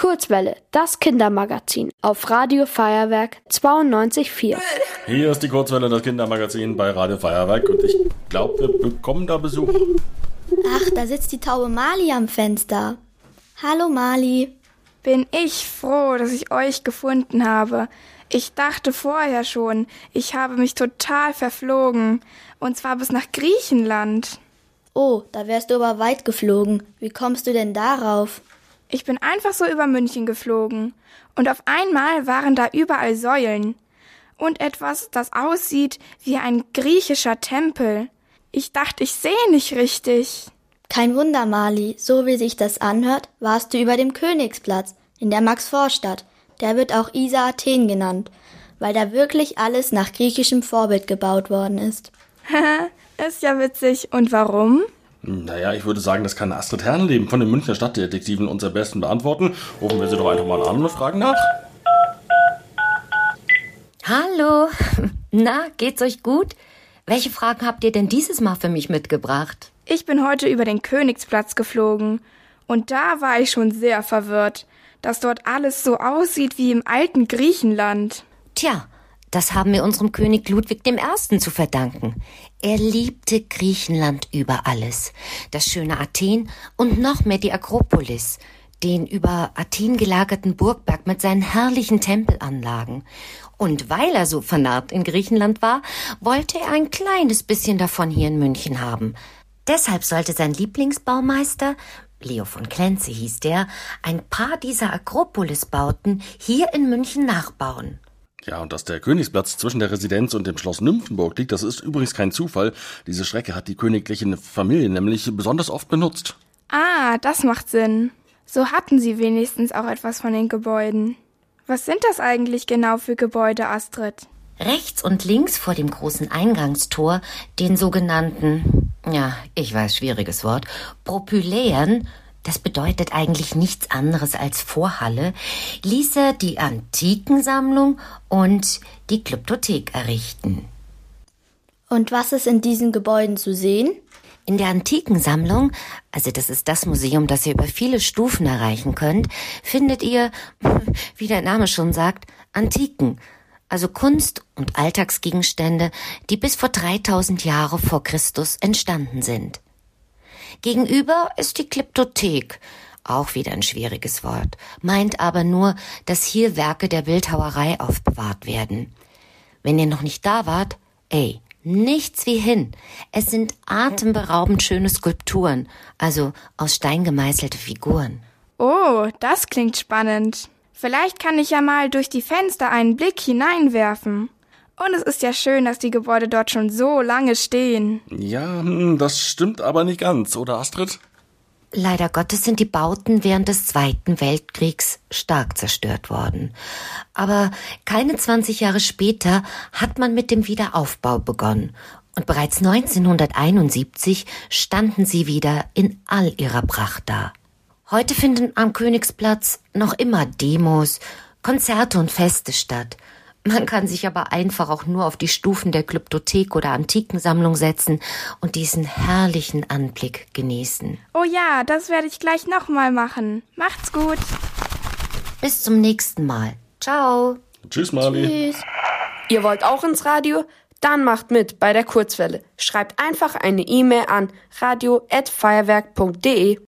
Kurzwelle, das Kindermagazin auf Radio Feuerwerk 92.4. Hier ist die Kurzwelle, das Kindermagazin bei Radio Feuerwerk und ich glaube, wir bekommen da Besuch. Ach, da sitzt die Taube Mali am Fenster. Hallo Mali. Bin ich froh, dass ich euch gefunden habe. Ich dachte vorher schon, ich habe mich total verflogen. Und zwar bis nach Griechenland. Oh, da wärst du aber weit geflogen. Wie kommst du denn darauf? Ich bin einfach so über München geflogen. Und auf einmal waren da überall Säulen. Und etwas, das aussieht wie ein griechischer Tempel. Ich dachte, ich sehe nicht richtig. Kein Wunder, Mali. So wie sich das anhört, warst du über dem Königsplatz in der Maxvorstadt. Der wird auch Isa Athen genannt, weil da wirklich alles nach griechischem Vorbild gebaut worden ist. ist ja witzig. Und warum? Naja, ich würde sagen, das kann Astrid Herrenleben von den Münchner Stadtdetektiven uns am besten beantworten. Rufen wir sie doch einfach mal an und fragen nach. Hallo. Na, geht's euch gut? Welche Fragen habt ihr denn dieses Mal für mich mitgebracht? Ich bin heute über den Königsplatz geflogen. Und da war ich schon sehr verwirrt, dass dort alles so aussieht wie im alten Griechenland. Tja, das haben wir unserem König Ludwig I. zu verdanken. Er liebte Griechenland über alles. Das schöne Athen und noch mehr die Akropolis, den über Athen gelagerten Burgberg mit seinen herrlichen Tempelanlagen. Und weil er so vernarrt in Griechenland war, wollte er ein kleines bisschen davon hier in München haben. Deshalb sollte sein Lieblingsbaumeister, Leo von Klenze hieß der, ein paar dieser Akropolis-Bauten hier in München nachbauen. Ja, und dass der Königsplatz zwischen der Residenz und dem Schloss Nymphenburg liegt, das ist übrigens kein Zufall. Diese Strecke hat die königliche Familie nämlich besonders oft benutzt. Ah, das macht Sinn. So hatten sie wenigstens auch etwas von den Gebäuden. Was sind das eigentlich genau für Gebäude, Astrid? Rechts und links vor dem großen Eingangstor den sogenannten, ja, ich weiß, schwieriges Wort, Propyläen das bedeutet eigentlich nichts anderes als Vorhalle, ließ er die Antikensammlung und die Glyptothek errichten. Und was ist in diesen Gebäuden zu sehen? In der Antikensammlung, also das ist das Museum, das ihr über viele Stufen erreichen könnt, findet ihr, wie der Name schon sagt, Antiken, also Kunst und Alltagsgegenstände, die bis vor 3000 Jahre vor Christus entstanden sind. Gegenüber ist die Klyptothek. Auch wieder ein schwieriges Wort, meint aber nur, dass hier Werke der Bildhauerei aufbewahrt werden. Wenn ihr noch nicht da wart, ey, nichts wie hin. Es sind atemberaubend schöne Skulpturen, also aus Stein gemeißelte Figuren. Oh, das klingt spannend. Vielleicht kann ich ja mal durch die Fenster einen Blick hineinwerfen. Und es ist ja schön, dass die Gebäude dort schon so lange stehen. Ja, hm, das stimmt aber nicht ganz, oder Astrid? Leider Gottes sind die Bauten während des Zweiten Weltkriegs stark zerstört worden. Aber keine 20 Jahre später hat man mit dem Wiederaufbau begonnen. Und bereits 1971 standen sie wieder in all ihrer Pracht da. Heute finden am Königsplatz noch immer Demos, Konzerte und Feste statt. Man kann sich aber einfach auch nur auf die Stufen der Glyptothek oder Antikensammlung setzen und diesen herrlichen Anblick genießen. Oh ja, das werde ich gleich nochmal machen. Macht's gut. Bis zum nächsten Mal. Ciao. Tschüss, Mali. Tschüss. Ihr wollt auch ins Radio? Dann macht mit bei der Kurzwelle. Schreibt einfach eine E-Mail an radio@feuerwerk.de.